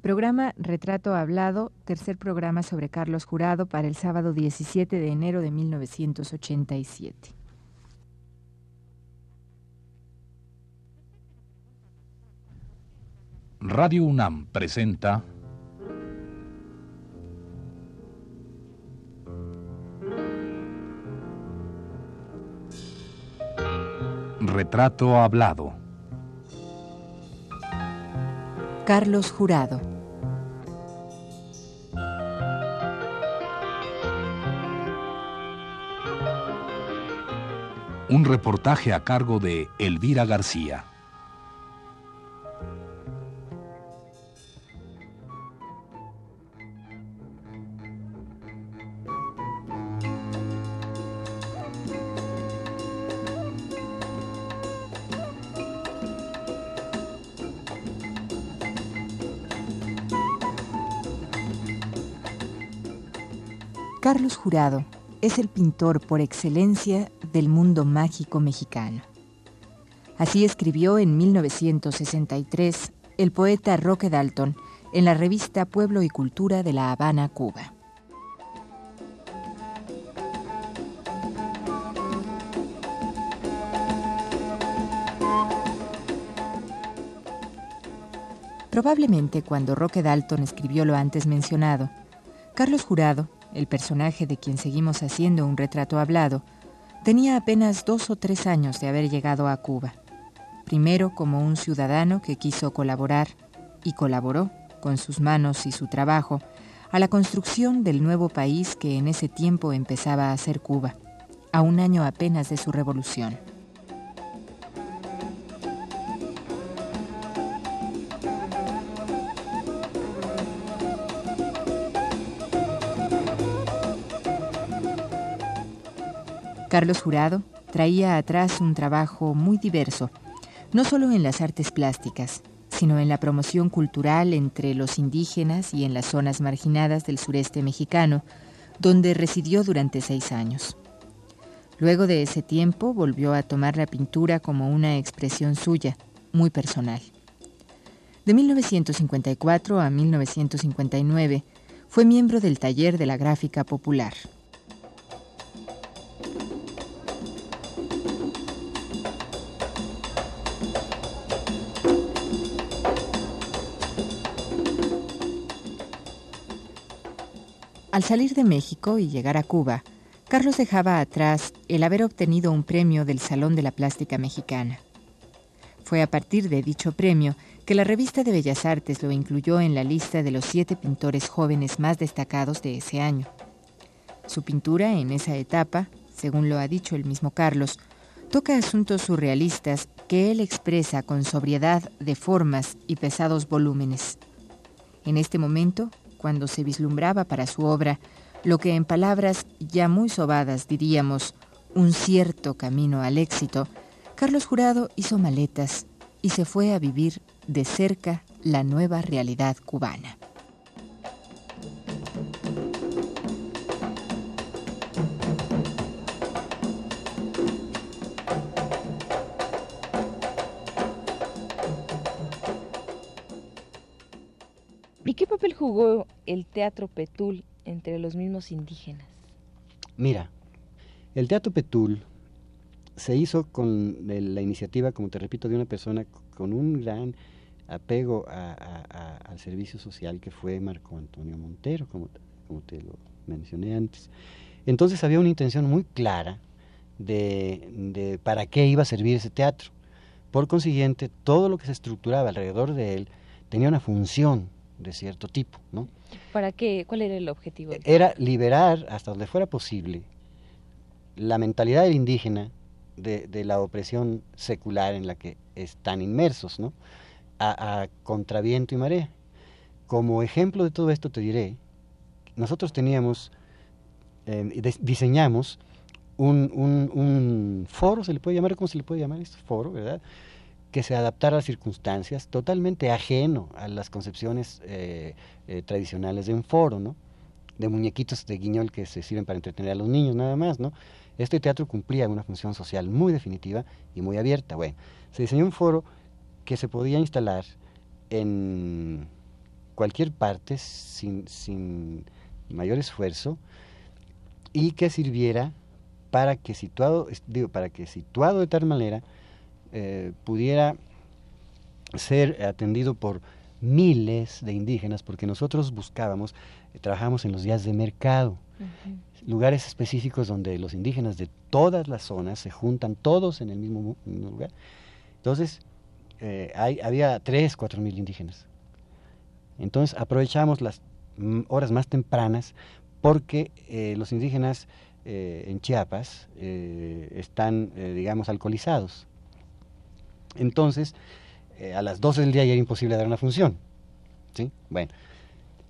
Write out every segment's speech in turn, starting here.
Programa Retrato Hablado, tercer programa sobre Carlos Jurado para el sábado 17 de enero de 1987. Radio UNAM presenta Retrato Hablado. Carlos Jurado. Un reportaje a cargo de Elvira García. Carlos Jurado es el pintor por excelencia del mundo mágico mexicano. Así escribió en 1963 el poeta Roque Dalton en la revista Pueblo y Cultura de La Habana, Cuba. Probablemente cuando Roque Dalton escribió lo antes mencionado, Carlos Jurado el personaje de quien seguimos haciendo un retrato hablado, tenía apenas dos o tres años de haber llegado a Cuba. Primero como un ciudadano que quiso colaborar y colaboró con sus manos y su trabajo a la construcción del nuevo país que en ese tiempo empezaba a ser Cuba, a un año apenas de su revolución. Carlos Jurado traía atrás un trabajo muy diverso, no solo en las artes plásticas, sino en la promoción cultural entre los indígenas y en las zonas marginadas del sureste mexicano, donde residió durante seis años. Luego de ese tiempo volvió a tomar la pintura como una expresión suya, muy personal. De 1954 a 1959 fue miembro del taller de la gráfica popular. Al salir de México y llegar a Cuba, Carlos dejaba atrás el haber obtenido un premio del Salón de la Plástica Mexicana. Fue a partir de dicho premio que la revista de Bellas Artes lo incluyó en la lista de los siete pintores jóvenes más destacados de ese año. Su pintura en esa etapa, según lo ha dicho el mismo Carlos, toca asuntos surrealistas que él expresa con sobriedad de formas y pesados volúmenes. En este momento, cuando se vislumbraba para su obra lo que en palabras ya muy sobadas diríamos un cierto camino al éxito, Carlos Jurado hizo maletas y se fue a vivir de cerca la nueva realidad cubana. Jugó el teatro Petul entre los mismos indígenas? Mira, el teatro Petul se hizo con la iniciativa, como te repito, de una persona con un gran apego al servicio social que fue Marco Antonio Montero, como, te lo mencioné antes. Entonces había una intención muy clara de para qué iba a servir ese teatro. Por consiguiente, todo lo que se estructuraba alrededor de él tenía una función de cierto tipo, ¿no? ¿Para qué? ¿Cuál era el objetivo? Era liberar, hasta donde fuera posible, la mentalidad del indígena de, de la opresión secular en la que están inmersos, ¿no? A, contraviento y marea. Como ejemplo de todo esto te diré, nosotros teníamos, eh, diseñamos un, un, un, foro, se le puede llamar, ¿cómo se le puede llamar esto? Foro, ¿verdad? Que se adaptara a las circunstancias, totalmente ajeno a las concepciones eh, eh, tradicionales de un foro, ¿no? de muñequitos de guiñol que se sirven para entretener a los niños nada más, ¿no? Este teatro cumplía una función social muy definitiva y muy abierta. Bueno, se diseñó un foro que se podía instalar en cualquier parte sin, sin mayor esfuerzo y que sirviera para que situado, digo, para que situado de tal manera eh, pudiera ser atendido por miles de indígenas, porque nosotros buscábamos, eh, trabajamos en los días de mercado, lugares específicos donde los indígenas de todas las zonas se juntan todos en el mismo, lugar. Entonces, eh, hay, había tres, cuatro mil indígenas. Entonces, aprovechamos las horas más tempranas porque eh, los indígenas en Chiapas están, digamos, alcoholizados. Entonces, eh, a las 12 del día ya era imposible dar una función. ¿sí? Bueno,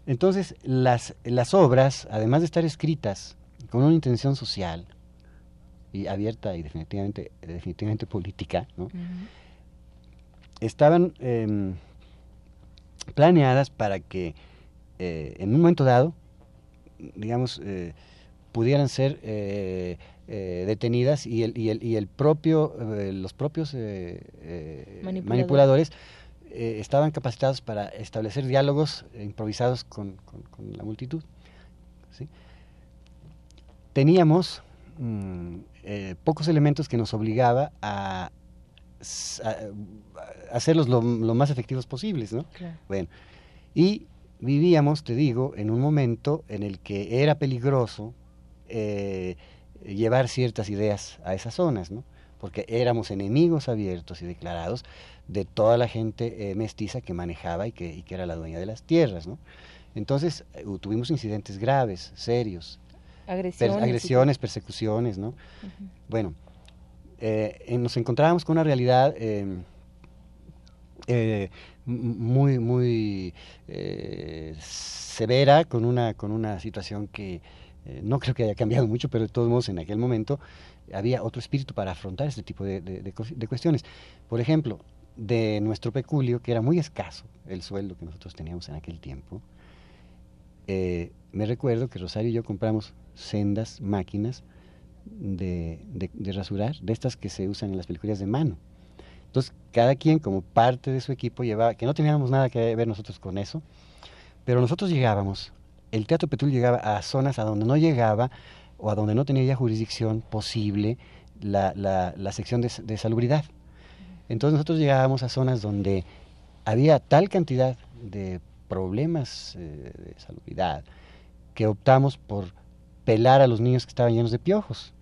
entonces las, las obras, además de estar escritas con una intención social y abierta y definitivamente, definitivamente política, estaban em, planeadas para que eh, en un momento dado, digamos, eh, pudieran ser eh, detenidas y el, y el, y el propio, eh, los propios eh, manipuladores estaban capacitados para establecer diálogos improvisados con, la multitud. Teníamos mm, pocos elementos que nos obligaba a, hacerlos lo, más efectivos posibles, ¿no? Bueno, y vivíamos, te digo, en un momento en el que era peligroso llevar ciertas ideas a esas zonas, ¿no? porque éramos enemigos abiertos y declarados de toda la gente eh, mestiza que manejaba y que, era la dueña de las tierras. ¿no? Entonces eh, tuvimos incidentes graves, serios, agresiones, agresiones persecuciones. ¿no? Bueno, eh, nos encontrábamos con una realidad muy, muy severa, con una, con una situación que eh, no creo que haya cambiado mucho, pero de todos modos en aquel momento había otro espíritu para afrontar este tipo de, cuestiones. Por ejemplo, de nuestro peculio, que era muy escaso el sueldo que nosotros teníamos en aquel tiempo, eh, me recuerdo que Rosario y yo compramos sendas máquinas de, rasurar, de estas que se usan en las películas de mano. Entonces, cada quien como parte de su equipo llevaba, que no teníamos nada que ver nosotros con eso, pero nosotros llegábamos el Teatro Petul llegaba a zonas a donde no llegaba o a donde no tenía ya jurisdicción posible la, la, sección de, salubridad. Entonces nosotros llegábamos a zonas donde había tal cantidad de problemas eh, de salubridad que optamos por pelar a los niños que estaban llenos de piojos.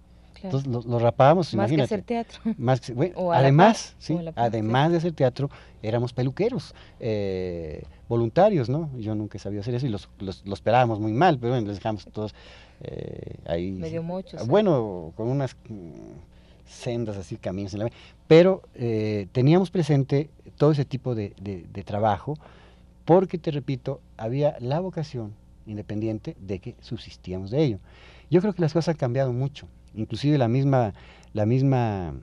Entonces los, rapábamos, más que hacer teatro. además, sí, además de hacer teatro, éramos peluqueros, eh, voluntarios, ¿no? Yo nunca sabía hacer eso y los, los, los pelábamos muy mal, pero bueno, les dejamos todos eh, ahí. Medio muchos. Bueno, con unas mm, sendas así, caminos en la... Pero eh, teníamos presente todo ese tipo de, de trabajo porque, te repito, había la vocación independiente de que subsistíamos de ello. Yo creo que las cosas han cambiado mucho inclusive la misma, la misma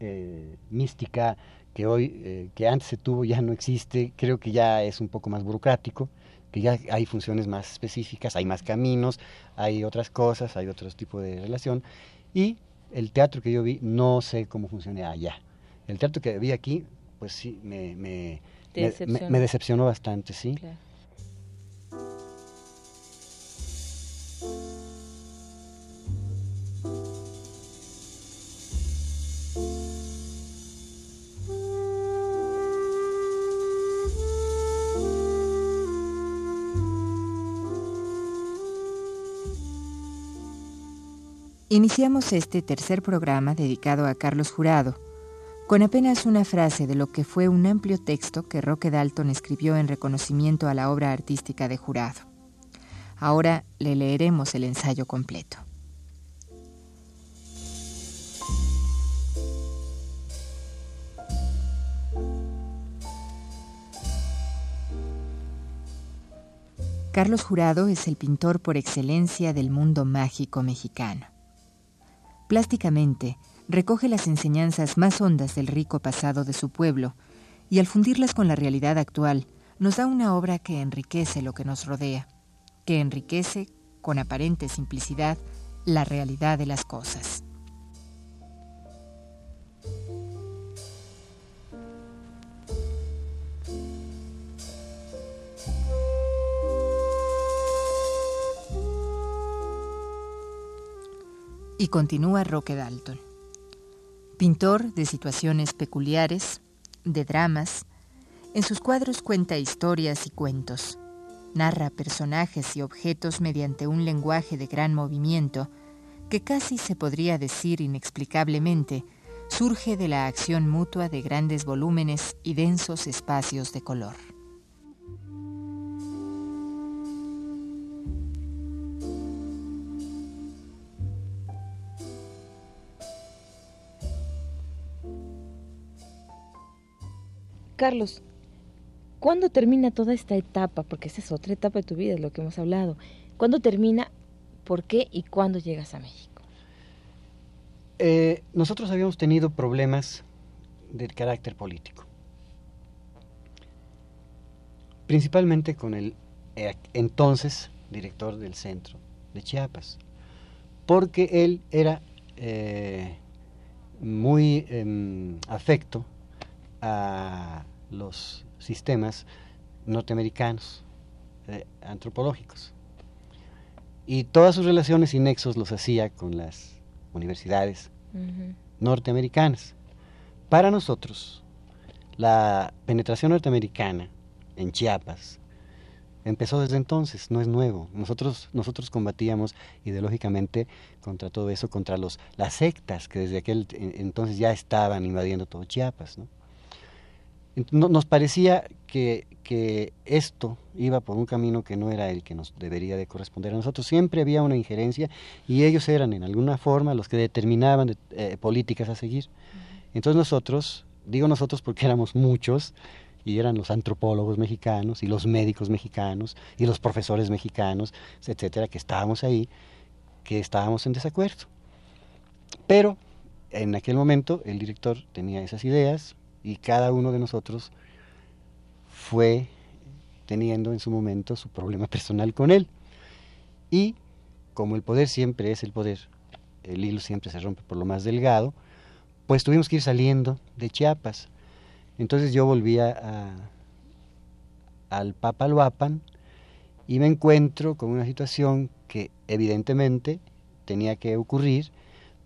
eh, mística que hoy, eh, que antes se tuvo, ya no existe, creo que ya es un poco más burocrático, que ya hay funciones más específicas, hay más caminos, hay otras cosas, hay otro tipo de relación, y el teatro que yo vi, no sé cómo funciona allá. El teatro que vi aquí, pues sí, me, me, me, decepcionó. bastante, sí. Iniciamos este tercer programa dedicado a Carlos Jurado, con apenas una frase de lo que fue un amplio texto que Roque Dalton escribió en reconocimiento a la obra artística de Jurado. Ahora le leeremos el ensayo completo. Carlos Jurado es el pintor por excelencia del mundo mágico mexicano. Plásticamente, recoge las enseñanzas más hondas del rico pasado de su pueblo y al fundirlas con la realidad actual, nos da una obra que enriquece lo que nos rodea, que enriquece, con aparente simplicidad, la realidad de las cosas. Y continúa Roque Dalton. Pintor de situaciones peculiares, de dramas, en sus cuadros cuenta historias y cuentos. Narra personajes y objetos mediante un lenguaje de gran movimiento que casi se podría decir inexplicablemente surge de la acción mutua de grandes volúmenes y densos espacios de color. Carlos, ¿cuándo termina toda esta etapa? Porque esa es otra etapa de tu vida, es lo que hemos hablado. ¿Cuándo termina? ¿Por qué y cuándo llegas a México? Eh, nosotros habíamos tenido problemas de carácter político. Principalmente con el eh, entonces director del centro de Chiapas, porque él era eh, muy em, afecto a los sistemas norteamericanos antropológicos. Y todas sus relaciones y nexos los hacía con las universidades norteamericanas. Para nosotros, la penetración norteamericana en Chiapas empezó desde entonces, no es nuevo. Nosotros, nosotros combatíamos ideológicamente contra todo eso, contra los, las sectas que desde aquel entonces ya estaban invadiendo todo Chiapas. ¿no? Nos parecía que, que, esto iba por un camino que no era el que nos debería de corresponder a nosotros. Siempre había una injerencia y ellos eran en alguna forma los que determinaban eh, políticas a seguir. Entonces nosotros, digo nosotros porque éramos muchos, y eran los antropólogos mexicanos y los médicos mexicanos y los profesores mexicanos, etcétera, que estábamos ahí, que estábamos en desacuerdo. Pero en aquel momento el director tenía esas ideas, y cada uno de nosotros fue teniendo en su momento su problema personal con él. Y como el poder siempre es el poder, el hilo siempre se rompe por lo más delgado, pues tuvimos que ir saliendo de Chiapas. Entonces yo volvía a, al Papaloapan y me encuentro con una situación que evidentemente tenía que ocurrir,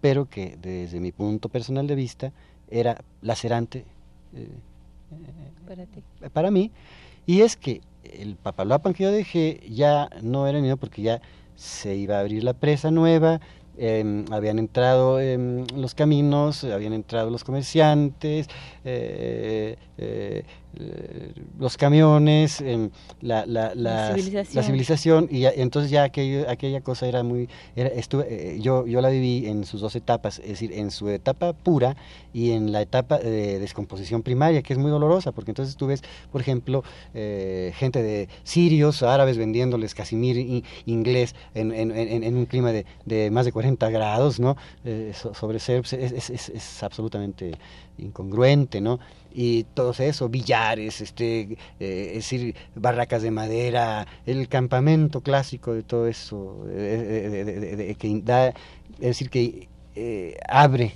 pero que desde mi punto personal de vista era lacerante para, para mí, y es que el Papaloapan que yo dejé ya no era mío porque ya se iba a abrir la presa nueva, Em, habían entrado em, los caminos, habían entrado los comerciantes, eh, eh, los camiones, em, la, la, la, civilización. y, entonces ya aquella cosa era muy... estuve, eh, yo, yo la viví en sus dos etapas, es decir, en su etapa pura y en la etapa de descomposición primaria, que es muy dolorosa, porque entonces tú ves, por ejemplo, gente de sirios, árabes vendiéndoles casimir inglés en, en, en, un clima de, de más de 40 grados, ¿no? Eh, sobre ser, pues, es, es, es, absolutamente incongruente, ¿no? Y todo eso, billares, este, eh, es decir, barracas de madera, el campamento clásico de todo eso, de, que da, es decir, que eh, abre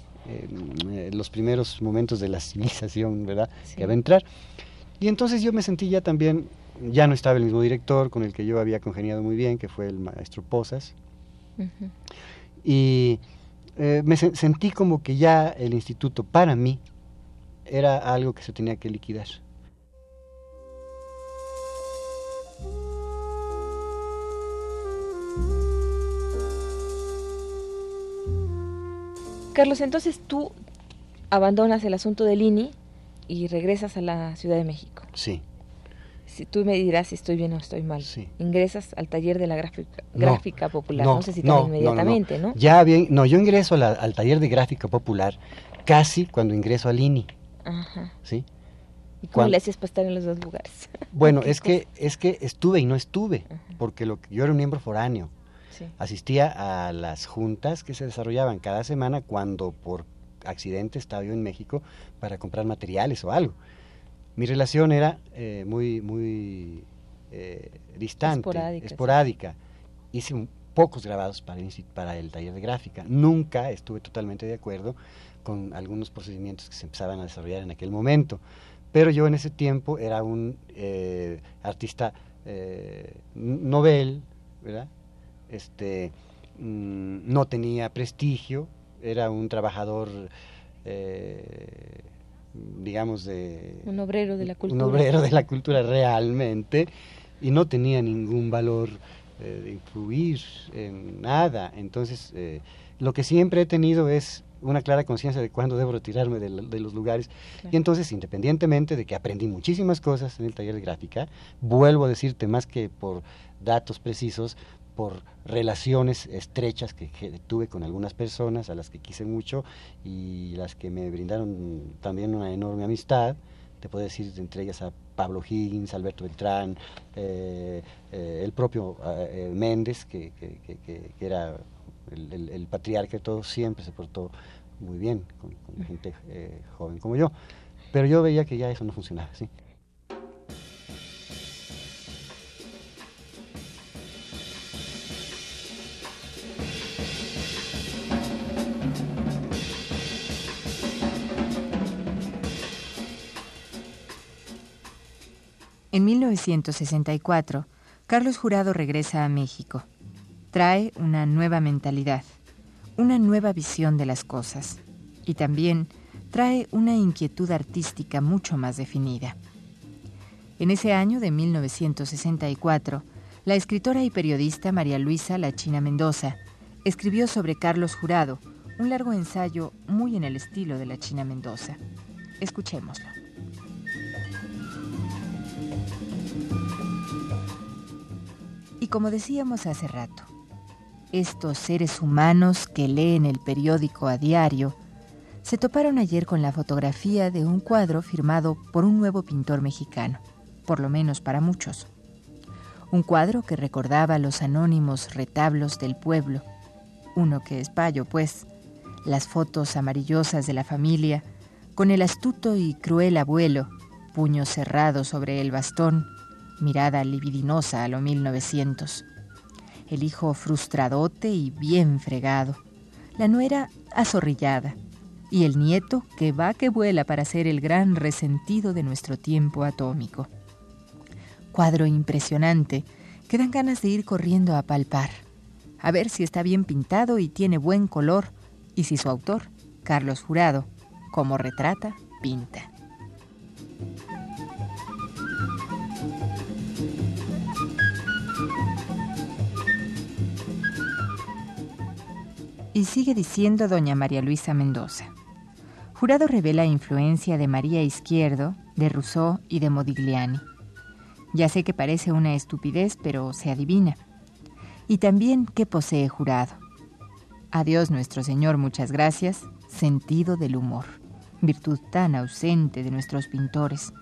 los primeros momentos de la civilización, ¿verdad? Que va a entrar. Y entonces yo me sentí ya también, ya no estaba el mismo director con el que yo había congeniado muy bien, que fue el maestro Posas y eh, me sentí como que ya el instituto para mí era algo que se tenía que liquidar. Carlos, entonces tú abandonas el asunto del INI y regresas a la Ciudad de México. Sí si tú me dirás si estoy bien o estoy mal. Ingresas al taller de la gráfica, gráfica popular, no, sé si no, inmediatamente, no, Ya bien, no, yo ingreso al taller de gráfica popular casi cuando ingreso al INI. Ajá. ¿Sí? ¿Y cómo le para estar en los dos lugares? Bueno, es que es que estuve y no estuve, porque lo, yo era un miembro foráneo. Asistía a las juntas que se desarrollaban cada semana cuando por accidente estaba yo en México para comprar materiales o algo. Mi relación era eh, muy, muy eh, distante, esporádica. Hice pocos grabados para el, para el taller de gráfica. Nunca estuve totalmente de acuerdo con algunos procedimientos que se empezaban a desarrollar en aquel momento. Pero yo en ese tiempo era un eh, artista novel, ¿verdad? Este, mm, no tenía prestigio, era un trabajador, eh, digamos, de... Un obrero de la cultura. Un obrero de la cultura realmente, y no tenía ningún valor eh, de influir en nada. Entonces, eh, lo que siempre he tenido es una clara conciencia de cuándo debo retirarme de, los lugares. Y entonces, independientemente de que aprendí muchísimas cosas en el taller de gráfica, vuelvo a decirte más que por datos precisos, por relaciones estrechas que, tuve con algunas personas a las que quise mucho y las que me brindaron también una enorme amistad. Te puedo decir entre ellas a Pablo Higgins, Alberto Beltrán, eh, eh, el propio eh, Méndez, que, era el, patriarca todo, siempre se portó muy bien con, gente joven como yo. Pero yo veía que ya eso no funcionaba, ¿sí? En 1964, Carlos Jurado regresa a México. Trae una nueva mentalidad, una nueva visión de las cosas y también trae una inquietud artística mucho más definida. En ese año de 1964, la escritora y periodista María Luisa La China Mendoza escribió sobre Carlos Jurado un largo ensayo muy en el estilo de La China Mendoza. Escuchémoslo. Y como decíamos hace rato, estos seres humanos que leen el periódico a diario se toparon ayer con la fotografía de un cuadro firmado por un nuevo pintor mexicano, por lo menos para muchos. Un cuadro que recordaba los anónimos retablos del pueblo, uno que es payo, pues, las fotos amarillosas de la familia, con el astuto y cruel abuelo, puño cerrado sobre el bastón, mirada libidinosa a lo 1900. El hijo frustradote y bien fregado. La nuera azorrillada. Y el nieto que va que vuela para ser el gran resentido de nuestro tiempo atómico. Cuadro impresionante que dan ganas de ir corriendo a palpar, a ver si está bien pintado y tiene buen color, y si su autor, Carlos Jurado, como retrata, pinta. Y sigue diciendo doña María Luisa Mendoza. Jurado revela influencia de María Izquierdo, de Rousseau y de Modigliani. Ya sé que parece una estupidez, pero se adivina. Y también que posee Jurado. Adiós nuestro Señor, muchas gracias, sentido del humor, virtud tan ausente de nuestros pintores,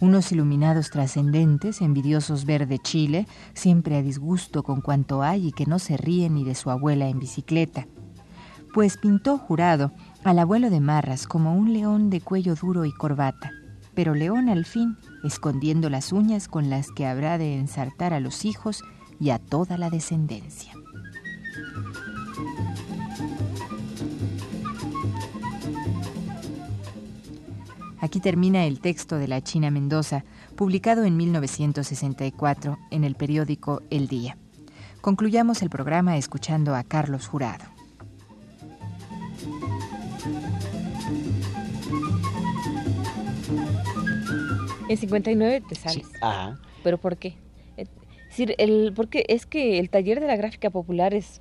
unos iluminados trascendentes, envidiosos ver de Chile, siempre a disgusto con cuanto hay y que no se ríen ni de su abuela en bicicleta, pues pintó jurado al abuelo de Marras como un león de cuello duro y corbata, pero león al fin, escondiendo las uñas con las que habrá de ensartar a los hijos y a toda la descendencia. Aquí termina el texto de la China Mendoza, publicado en 1964 en el periódico El Día. Concluyamos el programa escuchando a Carlos Jurado. En 59 te sales. Ajá. ¿Pero por qué? Es decir, el, porque es que el taller de la gráfica popular es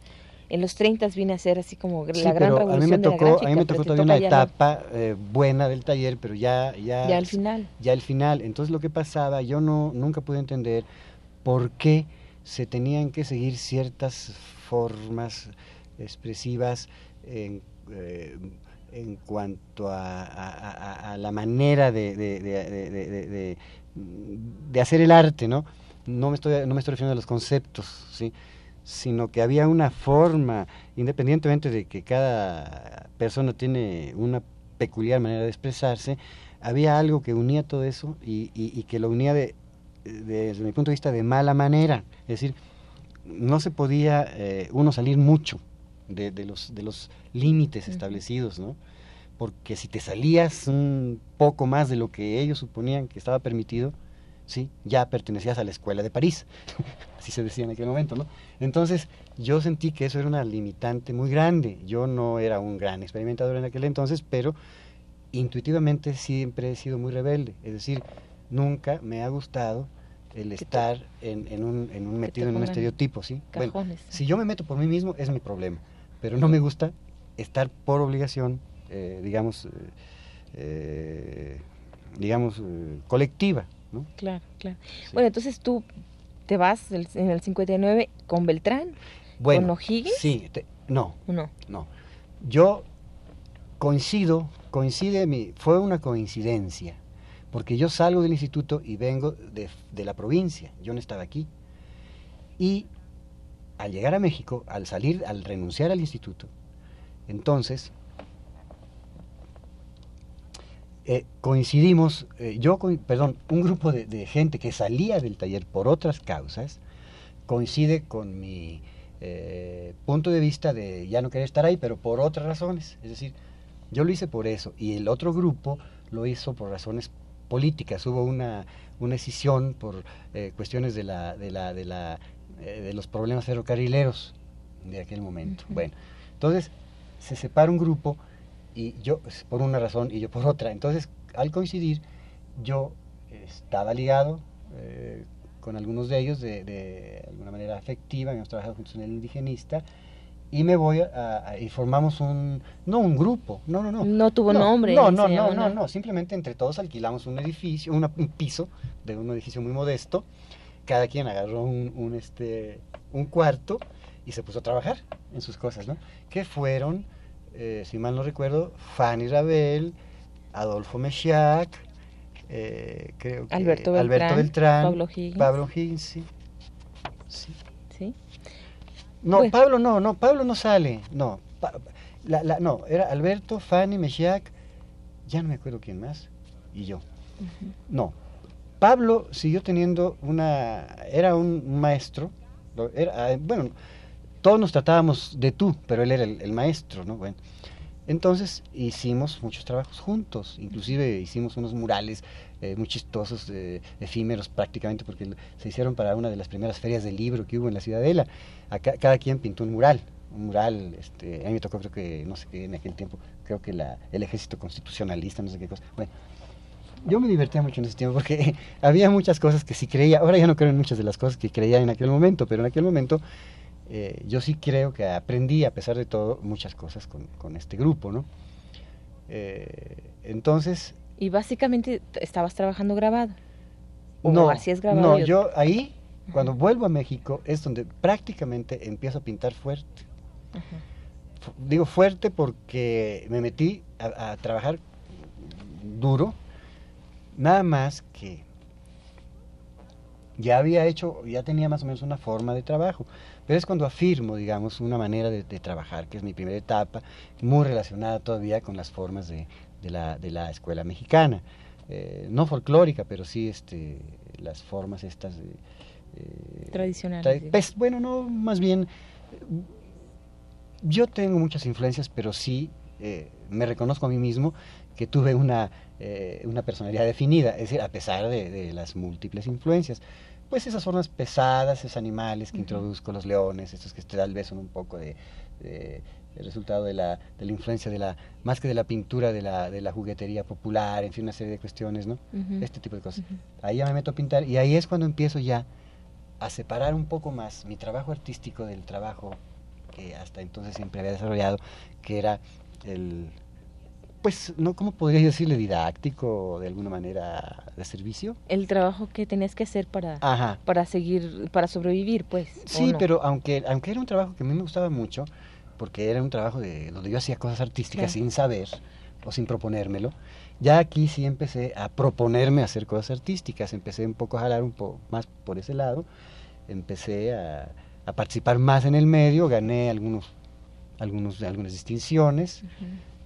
en los 30 viene a ser así como la gran revolución a mí me tocó, de la A mí me tocó todavía una etapa eh, buena del taller, pero ya, ya... Ya al final. Ya al final. Entonces lo que pasaba, yo no nunca pude entender por qué se tenían que seguir ciertas formas expresivas en... Eh, en cuanto a, la manera de, de, hacer el arte, ¿no? No me, estoy, no me estoy refiriendo a los conceptos, ¿sí? sino que había una forma, independientemente de que cada persona tiene una peculiar manera de expresarse, había algo que unía todo eso y, y, que lo unía de, desde mi punto de vista de mala manera. Es decir, no se podía eh, uno salir mucho de, de, los, de los límites establecidos, ¿no? Porque si te salías un poco más de lo que ellos suponían que estaba permitido, ¿sí? Ya pertenecías a la escuela de París, así se decía en aquel momento, ¿no? Entonces, yo sentí que eso era una limitante muy grande. Yo no era un gran experimentador en aquel entonces, pero intuitivamente siempre he sido muy rebelde. Es decir, nunca me ha gustado el estar en, un, en un metido en un estereotipo, ¿sí? bueno, si yo me meto por mí mismo es mi problema, pero no me gusta estar por obligación, eh, digamos, eh, eh, digamos, colectiva, ¿no? Claro, claro. Bueno, entonces tú te vas en el 59 con Beltrán, con O'Higgins. Sí, no, no, no. Yo coincido, coincide mi, fue una coincidencia porque yo salgo del instituto y vengo de, la provincia, yo no estaba aquí. Y al llegar a México, al salir, al renunciar al instituto, entonces eh, coincidimos, eh, yo, perdón, un grupo de, gente que salía del taller por otras causas, coincide con mi eh, punto de vista de ya no querer estar ahí, pero por otras razones. Es decir, yo lo hice por eso y el otro grupo lo hizo por razones políticas. Hubo una, una escisión por eh, cuestiones de, la, de, la, de, la, eh, de los problemas ferrocarrileros de aquel momento. Bueno, entonces se separa un grupo y yo por una razón y yo por otra. Entonces, al coincidir, yo estaba ligado eh, con algunos de ellos de, de, alguna manera afectiva, hemos trabajado juntos en el indigenista y me voy a, y formamos un no un grupo no no no. No tuvo nombre no no no no no simplemente entre todos alquilamos un edificio un piso de un edificio muy modesto. Cada quien agarró un, este un cuarto y se puso a trabajar en sus cosas no que fueron eh, si mal no recuerdo Fanny Rabel Adolfo Mechiac eh, creo que Alberto Beltrán, Pablo Higgins, Pablo Higgins sí. sí. No, pues Pablo no, no, Pablo no sale, no. la, no, era Alberto, Fanny, Mechiac, ya no me acuerdo quién más, y yo. No, Pablo siguió teniendo una, era un maestro, era, ah, bueno, todos nos tratábamos de tú, pero él era el, maestro, ¿no? Bueno, entonces hicimos muchos trabajos juntos, inclusive hicimos unos murales eh, muy chistosos, eh, efímeros prácticamente, porque se hicieron para una de las primeras ferias del libro que hubo en la Ciudadela. Acá, cada quien pintó un mural, un mural, este, a mí me tocó creo que, no sé qué, en aquel tiempo, creo que la, el ejército constitucionalista, no sé qué cosa. Bueno, yo me divertía mucho en ese tiempo porque había muchas cosas que sí creía, ahora ya no creo en muchas de las cosas que creía en aquel momento, pero en aquel momento eh, yo sí creo que aprendí, a pesar de todo, muchas cosas con, con este grupo, ¿no? entonces, y básicamente estabas trabajando grabado. ¿O no, grabado? No, yo ahí, cuando vuelvo a México, es donde prácticamente empiezo a pintar fuerte. Digo fuerte porque me metí a, trabajar duro, nada más que ya había hecho, ya tenía más o menos una forma de trabajo, pero es cuando afirmo, digamos, una manera de, de, trabajar, que es mi primera etapa, muy relacionada todavía con las formas de, de la, de la escuela mexicana. Eh, no folclórica, pero sí este, las formas estas... Eh, Tradicionales. Pues, bueno, no, más bien, yo tengo muchas influencias, pero sí eh, me reconozco a mí mismo que tuve una, una personalidad definida, es decir, a pesar de, las múltiples influencias. Pues esas formas pesadas, esos animales que introduzco, los leones, estos que tal vez son un poco de el resultado de la, de la influencia de la, más que de la pintura, de la, de la juguetería popular, en fin, una serie de cuestiones, ¿no? Este tipo de cosas. Ahí ya me meto a pintar y ahí es cuando empiezo ya a separar un poco más mi trabajo artístico del trabajo que hasta entonces siempre había desarrollado, que era el, pues, ¿no? ¿Cómo podría decirle? Didáctico, de alguna manera, de servicio. El trabajo que tenías que hacer para, para seguir, para sobrevivir, pues. Sí, pero aunque, aunque era un trabajo que a mí me gustaba mucho, porque era un trabajo de, donde yo hacía cosas artísticas sin saber o sin proponérmelo. Ya aquí sí empecé a proponerme hacer cosas artísticas, empecé un poco a jalar un poco más por ese lado, empecé a, participar más en el medio, gané algunos, algunos, algunas distinciones,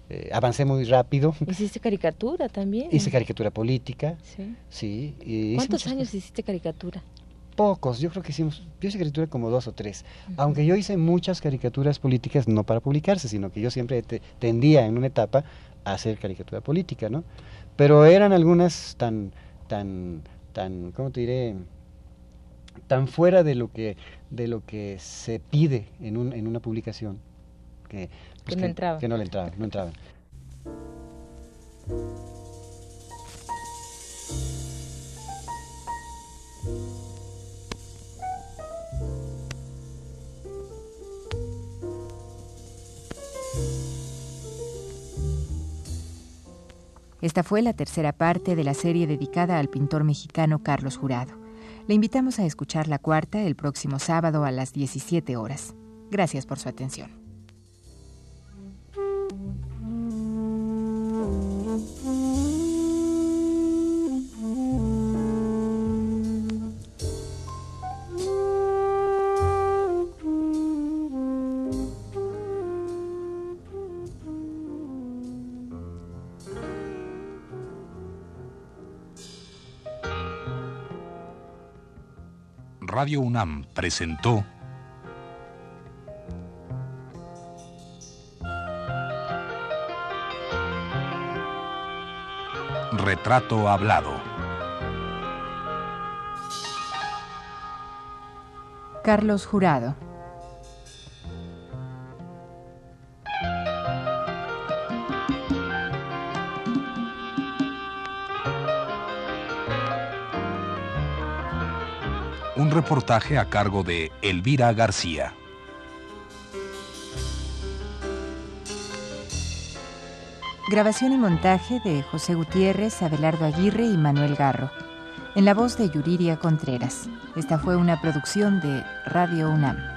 eh, avancé muy rápido. ¿Hiciste caricatura también? Hice caricatura política, sí. sí ¿Cuántos años hiciste caricatura? pocos, yo creo que hicimos, yo hice caricatura como dos o tres, aunque yo hice muchas caricaturas políticas no para publicarse, sino que yo siempre tendía en una etapa a hacer caricatura política, ¿no? Pero eran algunas tan, tan, tan, ¿cómo te diré? tan fuera de lo que de lo que se pide en, un, en una publicación que, pues, no entraba. que no le entraba, no entraba. Esta fue la tercera parte de la serie dedicada al pintor mexicano Carlos Jurado. Le invitamos a escuchar la cuarta el próximo sábado a las 17 horas. Gracias por su atención. Radio UNAM presentó Retrato Hablado. Carlos Jurado. Reportaje a cargo de Elvira García. Grabación y montaje de José Gutiérrez, Abelardo Aguirre y Manuel Garro. En la voz de Yuriria Contreras. Esta fue una producción de Radio UNAM.